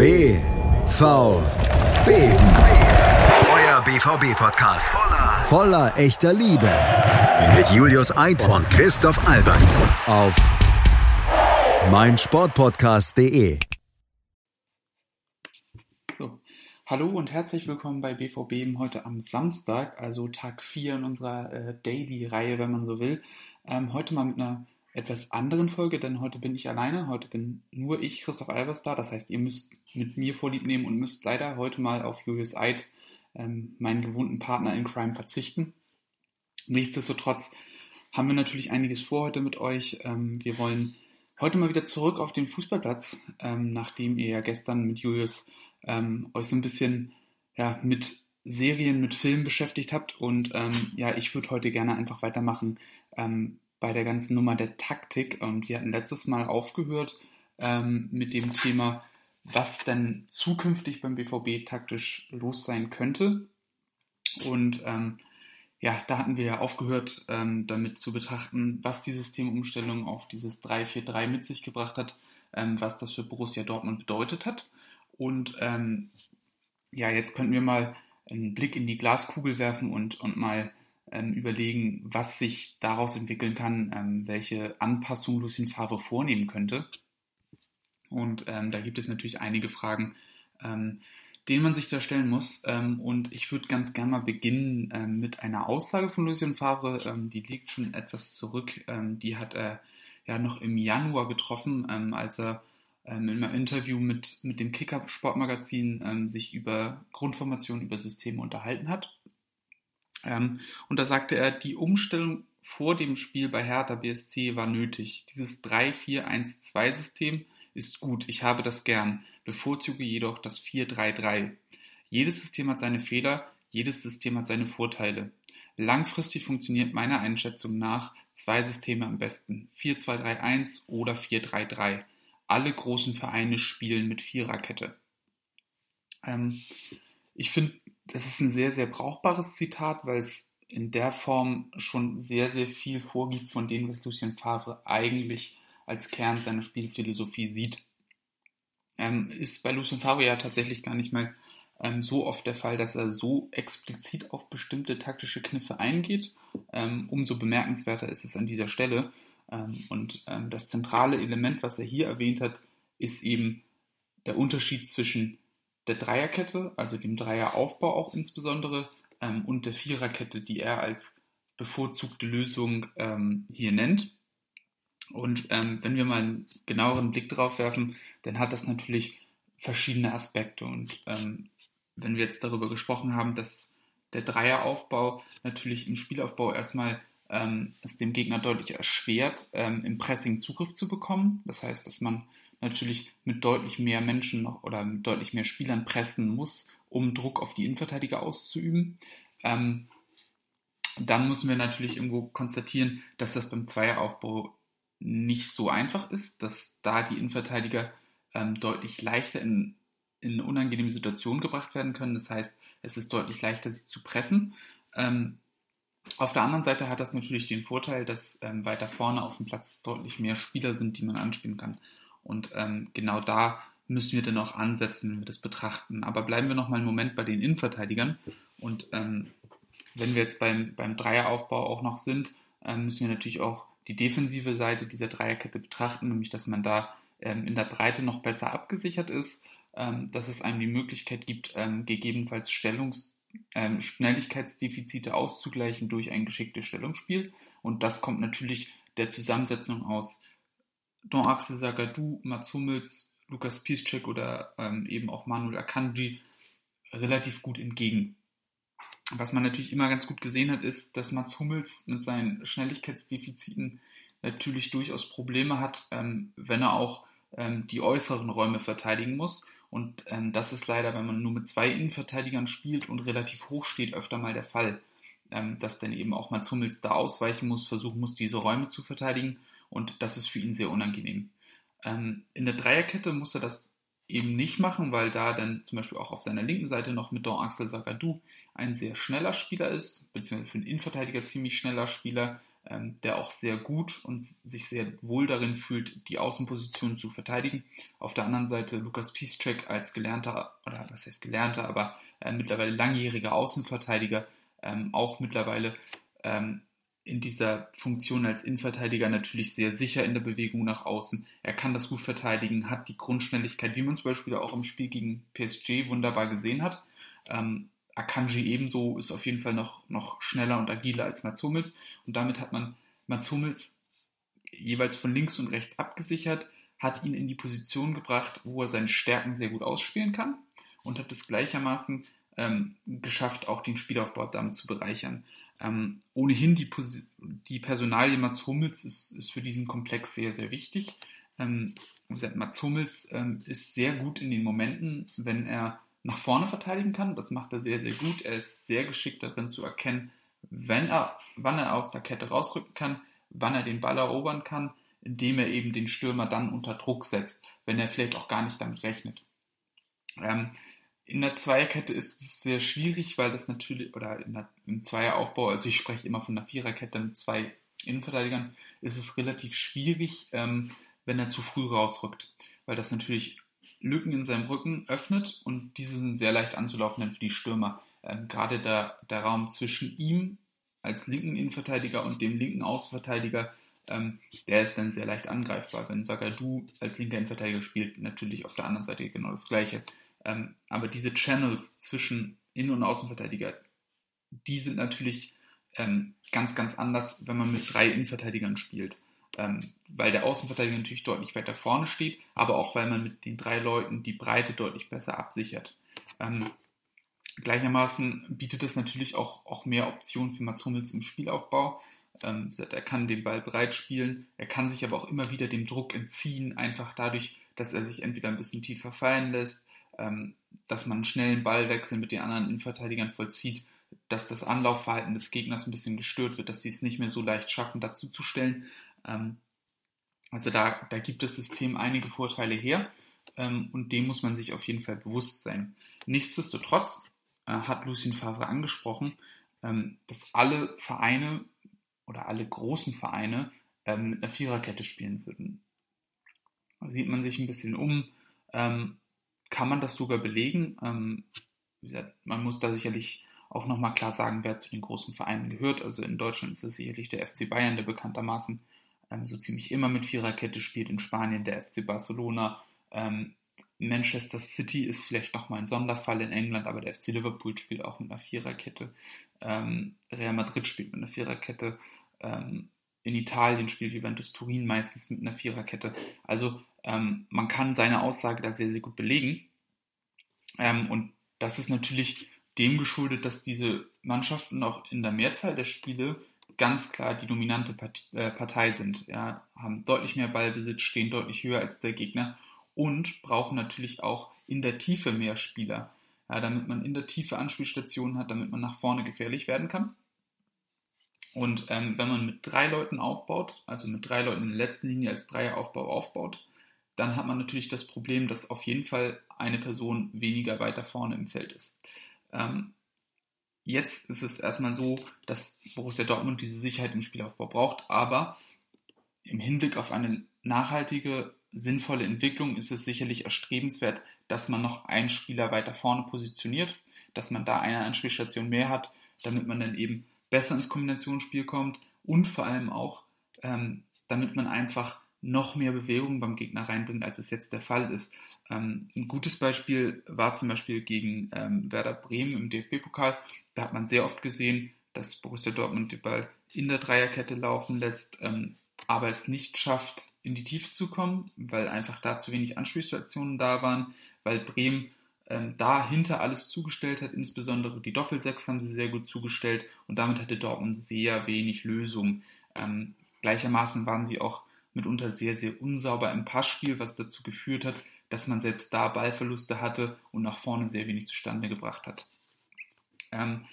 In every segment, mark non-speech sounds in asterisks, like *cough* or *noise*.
BVB. Euer BVB-Podcast. Voller echter Liebe. Mit Julius Eid und Christoph Albers. Auf meinsportpodcast.de. So. Hallo und herzlich willkommen bei BVB heute am Samstag, also Tag 4 in unserer äh, Daily-Reihe, wenn man so will. Ähm, heute mal mit einer etwas anderen Folge, denn heute bin ich alleine. Heute bin nur ich, Christoph Albers, da. Das heißt, ihr müsst mit mir Vorlieb nehmen und müsst leider heute mal auf Julius Eid, ähm, meinen gewohnten Partner in Crime, verzichten. Nichtsdestotrotz haben wir natürlich einiges vor heute mit euch. Ähm, wir wollen heute mal wieder zurück auf den Fußballplatz, ähm, nachdem ihr ja gestern mit Julius ähm, euch so ein bisschen ja, mit Serien, mit Filmen beschäftigt habt. Und ähm, ja, ich würde heute gerne einfach weitermachen ähm, bei der ganzen Nummer der Taktik. Und wir hatten letztes Mal aufgehört ähm, mit dem Thema, was denn zukünftig beim BVB taktisch los sein könnte. Und ähm, ja, da hatten wir ja aufgehört, ähm, damit zu betrachten, was die Systemumstellung auf dieses 3-4-3 mit sich gebracht hat, ähm, was das für Borussia Dortmund bedeutet hat. Und ähm, ja, jetzt könnten wir mal einen Blick in die Glaskugel werfen und, und mal ähm, überlegen, was sich daraus entwickeln kann, ähm, welche Anpassung Lucien Favre vornehmen könnte. Und ähm, da gibt es natürlich einige Fragen, ähm, denen man sich da stellen muss. Ähm, und ich würde ganz gerne mal beginnen ähm, mit einer Aussage von Lucien Favre, die liegt schon etwas zurück. die hat er ja noch im Januar getroffen, als er in einem Interview mit, mit dem Kicker Sportmagazin sich über Grundformationen, über Systeme unterhalten hat. Ähm, und da sagte er, die Umstellung vor dem Spiel bei Hertha BSC war nötig. Dieses 3-4-1-2-System ist gut, ich habe das gern, bevorzuge jedoch das 4-3-3. Jedes System hat seine Fehler, jedes System hat seine Vorteile. Langfristig funktioniert meiner Einschätzung nach zwei Systeme am besten, 4-2-3-1 oder 4-3-3. Alle großen Vereine spielen mit Viererkette. Ähm, ich finde, das ist ein sehr, sehr brauchbares Zitat, weil es in der Form schon sehr, sehr viel vorgibt von dem, was Lucien Favre eigentlich als Kern seiner Spielphilosophie sieht. Ähm, ist bei Lucien Favre ja tatsächlich gar nicht mal ähm, so oft der Fall, dass er so explizit auf bestimmte taktische Kniffe eingeht. Ähm, umso bemerkenswerter ist es an dieser Stelle. Ähm, und ähm, das zentrale Element, was er hier erwähnt hat, ist eben der Unterschied zwischen der Dreierkette, also dem Dreieraufbau auch insbesondere, ähm, und der Viererkette, die er als bevorzugte Lösung ähm, hier nennt. Und ähm, wenn wir mal einen genaueren Blick drauf werfen, dann hat das natürlich verschiedene Aspekte. Und ähm, wenn wir jetzt darüber gesprochen haben, dass der Dreieraufbau natürlich im Spielaufbau erstmal ähm, es dem Gegner deutlich erschwert, ähm, im Pressing Zugriff zu bekommen. Das heißt, dass man natürlich mit deutlich mehr Menschen noch oder mit deutlich mehr Spielern pressen muss, um Druck auf die Innenverteidiger auszuüben. Ähm, dann müssen wir natürlich irgendwo konstatieren, dass das beim Zweieraufbau nicht so einfach ist, dass da die Innenverteidiger ähm, deutlich leichter in, in unangenehme Situation gebracht werden können. Das heißt, es ist deutlich leichter, sie zu pressen. Ähm, auf der anderen Seite hat das natürlich den Vorteil, dass ähm, weiter vorne auf dem Platz deutlich mehr Spieler sind, die man anspielen kann. Und ähm, genau da müssen wir dann auch ansetzen, wenn wir das betrachten. Aber bleiben wir noch mal einen Moment bei den Innenverteidigern. Und ähm, wenn wir jetzt beim, beim Dreieraufbau auch noch sind, ähm, müssen wir natürlich auch die defensive Seite dieser Dreierkette betrachten, nämlich dass man da ähm, in der Breite noch besser abgesichert ist, ähm, dass es einem die Möglichkeit gibt, ähm, gegebenenfalls Stellungs Schnelligkeitsdefizite auszugleichen durch ein geschicktes Stellungsspiel. Und das kommt natürlich der Zusammensetzung aus Don Axel Sagadou, Mats Hummels, Lukas Piszczek oder ähm, eben auch Manuel Akanji relativ gut entgegen. Was man natürlich immer ganz gut gesehen hat, ist, dass Mats Hummels mit seinen Schnelligkeitsdefiziten natürlich durchaus Probleme hat, ähm, wenn er auch ähm, die äußeren Räume verteidigen muss. Und ähm, das ist leider, wenn man nur mit zwei Innenverteidigern spielt und relativ hoch steht, öfter mal der Fall, ähm, dass dann eben auch Mats Hummels da ausweichen muss, versuchen muss, diese Räume zu verteidigen und das ist für ihn sehr unangenehm. Ähm, in der Dreierkette muss er das eben nicht machen, weil da dann zum Beispiel auch auf seiner linken Seite noch mit Don Axel Sagadou ein sehr schneller Spieler ist, beziehungsweise für einen Innenverteidiger ziemlich schneller Spieler, ähm, der auch sehr gut und sich sehr wohl darin fühlt, die Außenposition zu verteidigen. Auf der anderen Seite Lukas Piszczek als gelernter, oder was heißt gelernter, aber äh, mittlerweile langjähriger Außenverteidiger, ähm, auch mittlerweile ähm, in dieser Funktion als Innenverteidiger natürlich sehr sicher in der Bewegung nach außen. Er kann das gut verteidigen, hat die Grundschnelligkeit, wie man zum Beispiel auch im Spiel gegen PSG wunderbar gesehen hat. Ähm, Akanji ebenso ist auf jeden Fall noch, noch schneller und agiler als Mats Hummels. Und damit hat man Mats Hummels jeweils von links und rechts abgesichert, hat ihn in die Position gebracht, wo er seine Stärken sehr gut ausspielen kann und hat es gleichermaßen ähm, geschafft, auch den Spielaufbau damit zu bereichern. Ähm, ohnehin die, die Personalie Mats Hummels ist, ist für diesen Komplex sehr, sehr wichtig. Ähm, Mats Hummels ähm, ist sehr gut in den Momenten, wenn er nach vorne verteidigen kann. Das macht er sehr, sehr gut. Er ist sehr geschickt darin zu erkennen, wenn er, wann er aus der Kette rausrücken kann, wann er den Ball erobern kann, indem er eben den Stürmer dann unter Druck setzt, wenn er vielleicht auch gar nicht damit rechnet. Ähm, in der Zweierkette ist es sehr schwierig, weil das natürlich, oder der, im Zweieraufbau, also ich spreche immer von einer Viererkette mit zwei Innenverteidigern, ist es relativ schwierig, ähm, wenn er zu früh rausrückt, weil das natürlich Lücken in seinem Rücken öffnet und diese sind sehr leicht anzulaufen dann für die Stürmer. Ähm, gerade der, der Raum zwischen ihm als linken Innenverteidiger und dem linken Außenverteidiger, ähm, der ist dann sehr leicht angreifbar. Wenn Sagadu als linker Innenverteidiger spielt, natürlich auf der anderen Seite genau das Gleiche. Ähm, aber diese Channels zwischen Innen- und Außenverteidiger, die sind natürlich ähm, ganz, ganz anders, wenn man mit drei Innenverteidigern spielt ähm, weil der Außenverteidiger natürlich deutlich weiter vorne steht, aber auch weil man mit den drei Leuten die Breite deutlich besser absichert. Ähm, gleichermaßen bietet es natürlich auch, auch mehr Optionen für Mats Hummels im Spielaufbau. Ähm, er kann den Ball breit spielen, er kann sich aber auch immer wieder dem Druck entziehen, einfach dadurch, dass er sich entweder ein bisschen tiefer fallen lässt, dass man einen schnellen Ballwechsel mit den anderen Innenverteidigern vollzieht, dass das Anlaufverhalten des Gegners ein bisschen gestört wird, dass sie es nicht mehr so leicht schaffen, dazu zu stellen. Ähm, also da, da gibt das System einige Vorteile her ähm, und dem muss man sich auf jeden Fall bewusst sein. Nichtsdestotrotz äh, hat Lucien Favre angesprochen, ähm, dass alle Vereine oder alle großen Vereine ähm, mit einer Viererkette spielen würden. Da sieht man sich ein bisschen um, ähm, kann man das sogar belegen. Ähm, man muss da sicherlich auch nochmal klar sagen, wer zu den großen Vereinen gehört. Also in Deutschland ist es sicherlich der FC Bayern, der bekanntermaßen ähm, so ziemlich immer mit Viererkette spielt. In Spanien der FC Barcelona. Ähm, Manchester City ist vielleicht nochmal ein Sonderfall in England, aber der FC Liverpool spielt auch mit einer Viererkette. Ähm, Real Madrid spielt mit einer Viererkette. Ähm, in Italien spielt Juventus Turin meistens mit einer Viererkette. Also ähm, man kann seine Aussage da sehr, sehr gut belegen. Ähm, und das ist natürlich dem geschuldet, dass diese Mannschaften auch in der Mehrzahl der Spiele ganz klar die dominante äh, Partei sind, ja, haben deutlich mehr Ballbesitz, stehen deutlich höher als der Gegner und brauchen natürlich auch in der Tiefe mehr Spieler, ja, damit man in der Tiefe Anspielstationen hat, damit man nach vorne gefährlich werden kann. Und ähm, wenn man mit drei Leuten aufbaut, also mit drei Leuten in der letzten Linie als Dreieraufbau aufbaut, dann hat man natürlich das Problem, dass auf jeden Fall eine Person weniger weiter vorne im Feld ist. Ähm, Jetzt ist es erstmal so, dass Borussia Dortmund diese Sicherheit im Spielaufbau braucht, aber im Hinblick auf eine nachhaltige, sinnvolle Entwicklung ist es sicherlich erstrebenswert, dass man noch einen Spieler weiter vorne positioniert, dass man da eine Anspielstation mehr hat, damit man dann eben besser ins Kombinationsspiel kommt und vor allem auch, ähm, damit man einfach noch mehr Bewegung beim Gegner reinbringt, als es jetzt der Fall ist. Ähm, ein gutes Beispiel war zum Beispiel gegen ähm, Werder Bremen im DFB-Pokal. Da hat man sehr oft gesehen, dass Borussia Dortmund den Ball in der Dreierkette laufen lässt, ähm, aber es nicht schafft, in die Tiefe zu kommen, weil einfach da zu wenig Anspielsstationen da waren, weil Bremen ähm, da hinter alles zugestellt hat, insbesondere die Doppelsechs haben sie sehr gut zugestellt und damit hatte Dortmund sehr wenig Lösung. Ähm, gleichermaßen waren sie auch mitunter sehr, sehr unsauber im Passspiel, was dazu geführt hat, dass man selbst da Ballverluste hatte und nach vorne sehr wenig zustande gebracht hat. Ähm,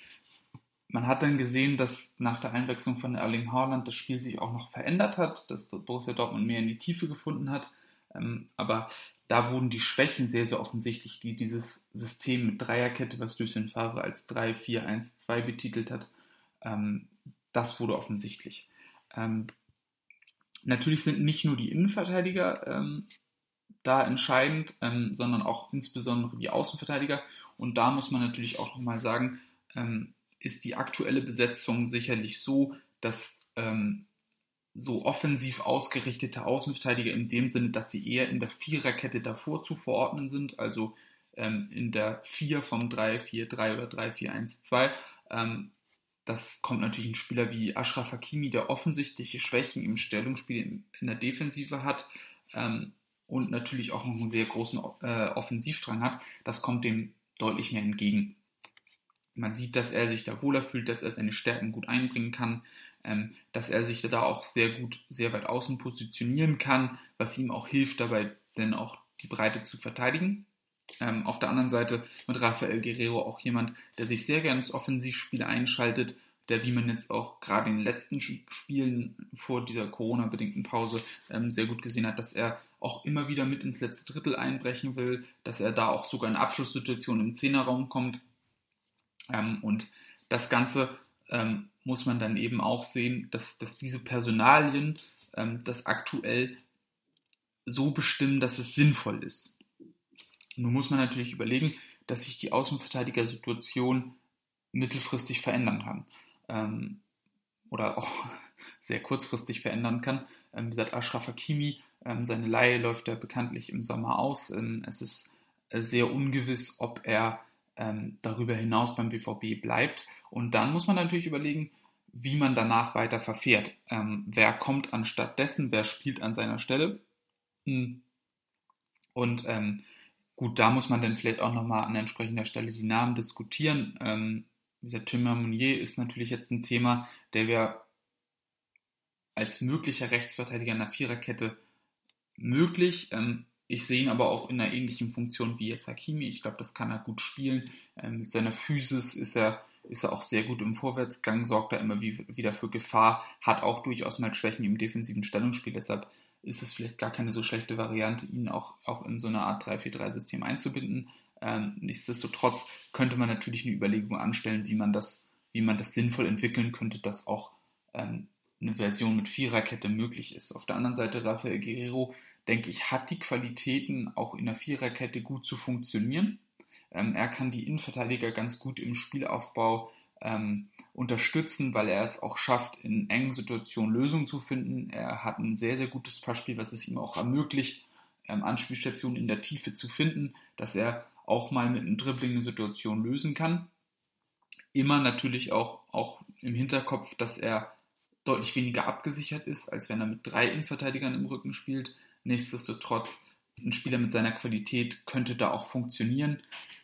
man hat dann gesehen, dass nach der Einwechslung von Erling Haaland das Spiel sich auch noch verändert hat, dass Borussia Dortmund mehr in die Tiefe gefunden hat. Ähm, aber da wurden die Schwächen sehr, sehr offensichtlich, die dieses System mit Dreierkette, was Lucien Favre als 3-4-1-2 betitelt hat, ähm, das wurde offensichtlich. Ähm, natürlich sind nicht nur die Innenverteidiger ähm, da entscheidend, ähm, sondern auch insbesondere die Außenverteidiger. Und da muss man natürlich auch nochmal sagen, ähm, ist die aktuelle Besetzung sicherlich so, dass ähm, so offensiv ausgerichtete Außenverteidiger in dem Sinne, dass sie eher in der Viererkette davor zu verordnen sind, also ähm, in der 4 vom 3-4-3 oder 3-4-1-2. Das kommt natürlich ein Spieler wie Ashraf Hakimi, der offensichtliche Schwächen im Stellungsspiel in, der Defensive hat ähm, und natürlich auch noch einen sehr großen äh, Offensivdrang hat. Das kommt dem deutlich mehr entgegen. Man sieht, dass er sich da wohler fühlt, dass er seine Stärken gut einbringen kann, ähm, dass er sich da auch sehr gut, sehr weit außen positionieren kann, was ihm auch hilft, dabei denn auch die Breite zu verteidigen. Ähm, auf der anderen Seite mit Rafael Guerrero auch jemand, der sich sehr gerne ins Offensivspiel einschaltet, der, wie man jetzt auch gerade in den letzten Spielen vor dieser Corona-bedingten Pause ähm, sehr gut gesehen hat, dass er auch immer wieder mit ins letzte Drittel einbrechen will, dass er da auch sogar in Abschlusssituationen im Zehnerraum kommt. Ähm, und das Ganze ähm, muss man dann eben auch sehen, dass, dass diese Personalien ähm, das aktuell so bestimmen, dass es sinnvoll ist. Nun muss man natürlich überlegen, dass sich die Außenverteidiger-Situation mittelfristig verändern kann. Ähm, oder auch *laughs* sehr kurzfristig verändern kann. Ähm, wie gesagt, Ashraf Hakimi, ähm, seine Leihe läuft ja bekanntlich im Sommer aus. Ähm, es ist äh, sehr ungewiss, ob er ähm, darüber hinaus beim BVB bleibt. Und dann muss man natürlich überlegen, wie man danach weiter verfährt. Ähm, wer kommt anstatt dessen, wer spielt an seiner Stelle. Hm. Und ähm, gut, da muss man dann vielleicht auch nochmal an entsprechender Stelle die Namen diskutieren. Ähm, dieser Tim Meunier ist natürlich jetzt ein Thema, der wir als möglicher Rechtsverteidiger in der Viererkette möglich. Ähm, ich sehe ihn aber auch in einer ähnlichen Funktion wie jetzt Hakimi. Ich glaube, das kann er gut spielen. Ähm, mit seiner Physis ist er, ist er auch sehr gut im Vorwärtsgang, sorgt er immer wie, wieder für Gefahr, hat auch durchaus mal Schwächen im defensiven Stellungsspiel. Deshalb ist es vielleicht gar keine so schlechte Variante, ihn auch, auch in so eine Art 3-4-3-System einzubinden. Ähm, nichtsdestotrotz könnte man natürlich eine Überlegung anstellen, wie man das, wie man das sinnvoll entwickeln könnte, dass auch ähm, eine Version mit Viererkette möglich ist. Auf der anderen Seite Rafael Guerrero denke ich, hat die Qualitäten, auch in der Viererkette gut zu funktionieren. Ähm, er kann die Innenverteidiger ganz gut im Spielaufbau ähm, unterstützen, weil er es auch schafft, in engen Situationen Lösungen zu finden. Er hat ein sehr, sehr gutes Passspiel, was es ihm auch ermöglicht, ähm, Anspielstationen in der Tiefe zu finden, dass er auch mal mit einem Dribbling eine Situation lösen kann. Immer natürlich auch, auch im Hinterkopf, dass er deutlich weniger abgesichert ist, als wenn er mit drei Innenverteidigern im Rücken spielt. Nichtsdestotrotz, ein Spieler mit seiner Qualität könnte da auch funktionieren.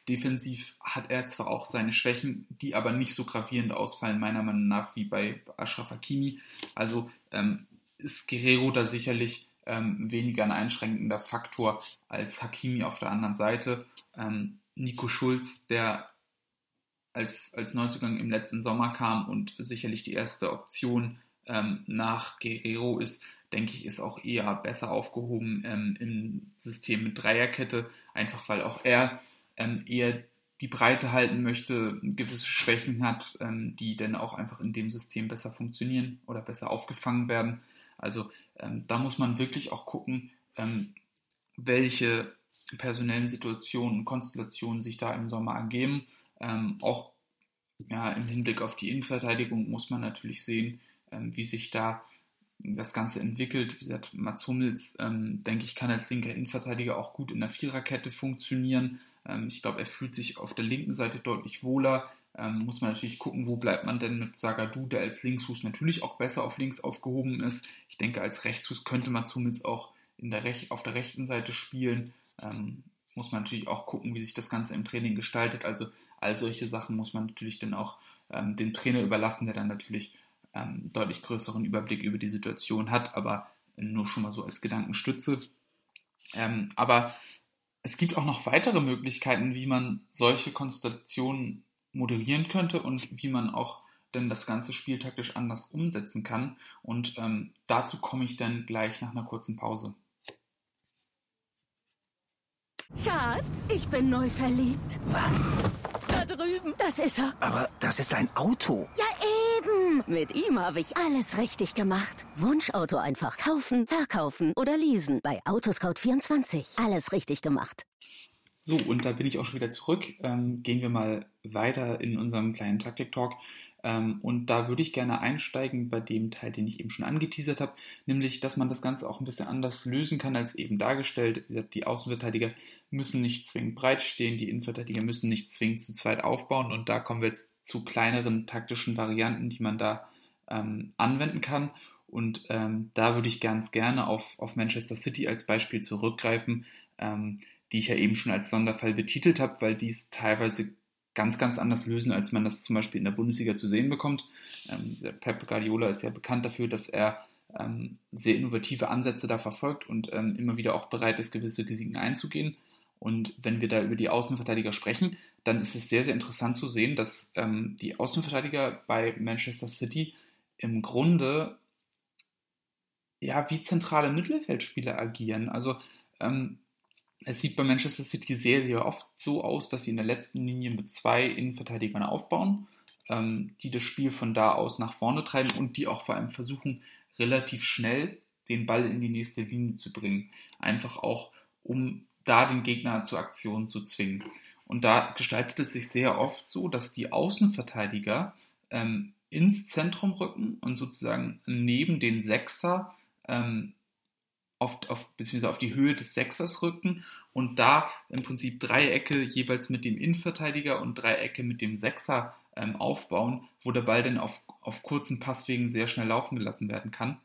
Defensiv hat er zwar auch seine Schwächen, die aber nicht so gravierend ausfallen, meiner Meinung nach, wie bei Ashraf Hakimi. Also ähm, ist Guerrero da sicherlich ähm, weniger ein einschränkender Faktor als Hakimi auf der anderen Seite. Ähm, Nico Schulz, der als, als Neuzugang im letzten Sommer kam und sicherlich die erste Option ähm, nach Guerrero ist, denke ich, ist auch eher besser aufgehoben ähm, im System mit Dreierkette, einfach weil auch er ähm, eher die Breite halten möchte, gewisse Schwächen hat, ähm, die dann auch einfach in dem System besser funktionieren oder besser aufgefangen werden. Also ähm, da muss man wirklich auch gucken, ähm, welche personellen Situationen und Konstellationen sich da im Sommer ergeben. Ähm, auch ja, im Hinblick auf die Innenverteidigung muss man natürlich sehen, wie sich da das Ganze entwickelt. Wie gesagt, Mats Hummels, ähm, denke ich, kann als linker Innenverteidiger auch gut in der Viererkette funktionieren. Ähm, ich glaube, er fühlt sich auf der linken Seite deutlich wohler. Ähm, muss man natürlich gucken, wo bleibt man denn mit Sagadu, der als Linksfuß natürlich auch besser auf links aufgehoben ist. Ich denke, als Rechtsfuß könnte Mats Hummels auch in der Rech auf der rechten Seite spielen. Ähm, muss man natürlich auch gucken, wie sich das Ganze im Training gestaltet. Also all solche Sachen muss man natürlich dann auch ähm, dem Trainer überlassen, der dann natürlich ähm, deutlich größeren Überblick über die Situation hat, aber nur schon mal so als Gedankenstütze. Ähm, aber es gibt auch noch weitere Möglichkeiten, wie man solche Konstellationen modellieren könnte und wie man auch denn das ganze Spiel taktisch anders umsetzen kann. Und ähm, dazu komme ich dann gleich nach einer kurzen Pause. Schatz, ich bin neu verliebt. Was? Da drüben. Das ist er. Aber das ist ein Auto. Ja, eben. Mit ihm habe ich alles richtig gemacht. Wunschauto einfach kaufen, verkaufen oder leasen. Bei Autoscout24. Alles richtig gemacht. So, und da bin ich auch schon wieder zurück. Ähm, gehen wir mal weiter in unserem kleinen Taktik-Talk. Ähm, und da würde ich gerne einsteigen bei dem Teil, den ich eben schon angeteasert habe, nämlich, dass man das Ganze auch ein bisschen anders lösen kann als eben dargestellt. Wie gesagt, die Außenverteidiger müssen nicht zwingend breit stehen, die Innenverteidiger müssen nicht zwingend zu zweit aufbauen. Und da kommen wir jetzt zu kleineren taktischen Varianten, die man da ähm, anwenden kann. Und ähm, da würde ich ganz gerne auf, auf Manchester City als Beispiel zurückgreifen. Ähm, die ich ja eben schon als Sonderfall betitelt habe, weil die es teilweise ganz, ganz anders lösen, als man das zum Beispiel in der Bundesliga zu sehen bekommt. Ähm, Pep Guardiola ist ja bekannt dafür, dass er ähm, sehr innovative Ansätze da verfolgt und ähm, immer wieder auch bereit ist, gewisse Risiken einzugehen. Und wenn wir da über die Außenverteidiger sprechen, dann ist es sehr, sehr interessant zu sehen, dass ähm, die Außenverteidiger bei Manchester City im Grunde ja wie zentrale Mittelfeldspieler agieren. Also ähm, es sieht bei Manchester City sehr, sehr oft so aus, dass sie in der letzten Linie mit zwei Innenverteidigern aufbauen, ähm, die das Spiel von da aus nach vorne treiben und die auch vor allem versuchen, relativ schnell den Ball in die nächste Linie zu bringen. Einfach auch, um da den Gegner zur Aktion zu zwingen. Und da gestaltet es sich sehr oft so, dass die Außenverteidiger ähm, ins Zentrum rücken und sozusagen neben den Sechser ähm, auf, auf, beziehungsweise auf die Höhe des Sechsers rücken und da im Prinzip Dreiecke jeweils mit dem Innenverteidiger und Dreiecke mit dem Sechser ähm, aufbauen, wo der Ball dann auf, auf kurzen Passwegen sehr schnell laufen gelassen werden kann.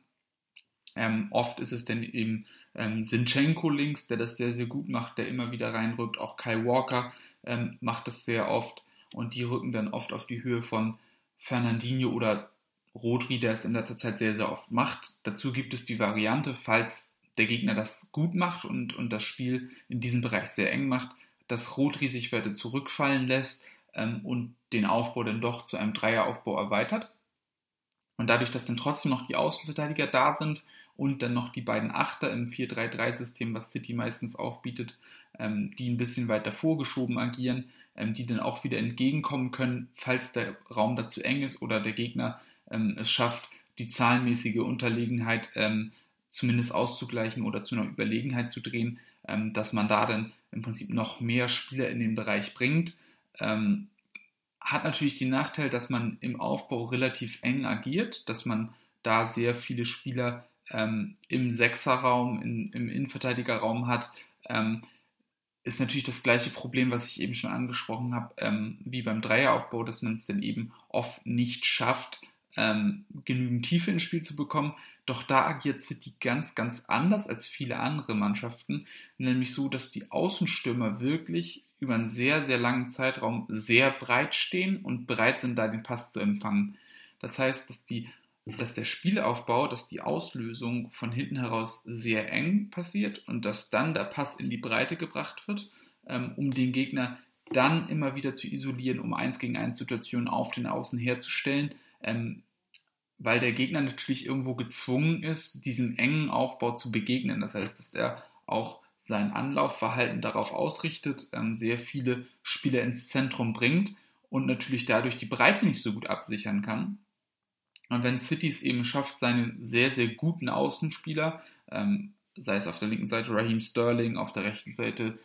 Ähm, oft ist es dann eben ähm, Sinchenko links, der das sehr, sehr gut macht, der immer wieder reinrückt. Auch Kai Walker ähm, macht das sehr oft und die rücken dann oft auf die Höhe von Fernandinho oder Rodri, der es in letzter Zeit sehr, sehr oft macht. Dazu gibt es die Variante, falls der Gegner das gut macht und, und das Spiel in diesem Bereich sehr eng macht, dass Rodri sich weiter zurückfallen lässt ähm, und den Aufbau dann doch zu einem Dreieraufbau erweitert. Und dadurch, dass dann trotzdem noch die Außenverteidiger da sind und dann noch die beiden Achter im 4-3-3-System, was City meistens aufbietet, ähm, die ein bisschen weiter vorgeschoben agieren, ähm, die dann auch wieder entgegenkommen können, falls der Raum dazu eng ist oder der Gegner ähm, es schafft, die zahlenmäßige Unterlegenheit ähm, zumindest auszugleichen oder zu einer Überlegenheit zu drehen, ähm, dass man da dann im Prinzip noch mehr Spieler in den Bereich bringt. Ähm, hat natürlich den Nachteil, dass man im Aufbau relativ eng agiert, dass man da sehr viele Spieler ähm, im Sechserraum, in, im Innenverteidigerraum hat. Ähm, ist natürlich das gleiche Problem, was ich eben schon angesprochen habe, ähm, wie beim Dreieraufbau, dass man es dann eben oft nicht schafft, ähm, genügend Tiefe ins Spiel zu bekommen. Doch da agiert City ganz, ganz anders als viele andere Mannschaften, nämlich so, dass die Außenstürmer wirklich über einen sehr, sehr langen Zeitraum sehr breit stehen und bereit sind, da den Pass zu empfangen. Das heißt, dass, die, dass der Spielaufbau, dass die Auslösung von hinten heraus sehr eng passiert und dass dann der Pass in die Breite gebracht wird, ähm, um den Gegner dann immer wieder zu isolieren, um 1 gegen 1 Situationen auf den Außen herzustellen, ähm, weil der Gegner natürlich irgendwo gezwungen ist, diesem engen Aufbau zu begegnen. Das heißt, dass er auch sein Anlaufverhalten darauf ausrichtet, ähm, sehr viele Spieler ins Zentrum bringt und natürlich dadurch die Breite nicht so gut absichern kann. Und wenn City es eben schafft, seine sehr, sehr guten Außenspieler, ähm, sei es auf der linken Seite Raheem Sterling, auf der rechten Seite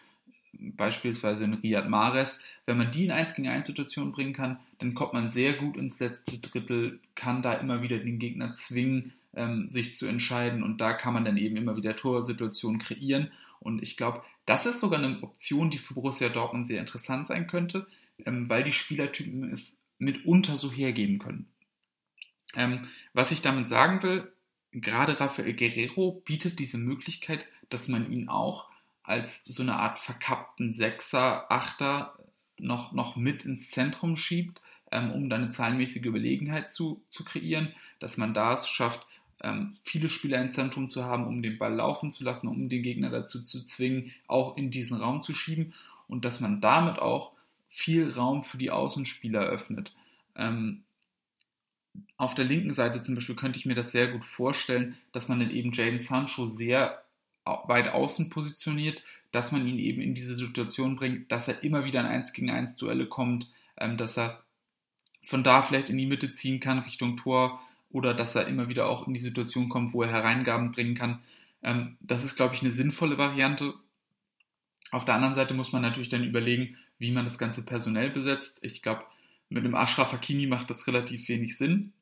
beispielsweise in Riyad Mahrez, wenn man die in 1 gegen 1 Situationen bringen kann, dann kommt man sehr gut ins letzte Drittel, kann da immer wieder den Gegner zwingen, ähm, sich zu entscheiden. Und da kann man dann eben immer wieder Torsituationen kreieren. Und ich glaube, das ist sogar eine Option, die für Borussia Dortmund sehr interessant sein könnte, ähm, weil die Spielertypen es mitunter so hergeben können. Ähm, was ich damit sagen will, gerade Rafael Guerrero bietet diese Möglichkeit, dass man ihn auch als so eine Art verkappten Sechser, Achter noch, noch mit ins Zentrum schiebt, ähm, um dann eine zahlenmäßige Überlegenheit zu, zu kreieren, dass man da es schafft, ähm, viele Spieler im Zentrum zu haben, um den Ball laufen zu lassen, um den Gegner dazu zu zwingen, auch in diesen Raum zu schieben und dass man damit auch viel Raum für die Außenspieler öffnet. Ähm, auf der linken Seite zum Beispiel könnte ich mir das sehr gut vorstellen, dass man dann eben Jaden Sancho sehr weit außen positioniert, dass man ihn eben in diese Situation bringt, dass er immer wieder in 1 gegen 1 Duelle kommt, ähm, dass er von da vielleicht in die Mitte ziehen kann Richtung Tor oder dass er immer wieder auch in die Situation kommt, wo er Hereingaben bringen kann. Ähm, das ist, glaube ich, eine sinnvolle Variante. Auf der anderen Seite muss man natürlich dann überlegen, wie man das Ganze personell besetzt. Ich glaube, mit einem Ashraf Hakimi macht das relativ wenig Sinn,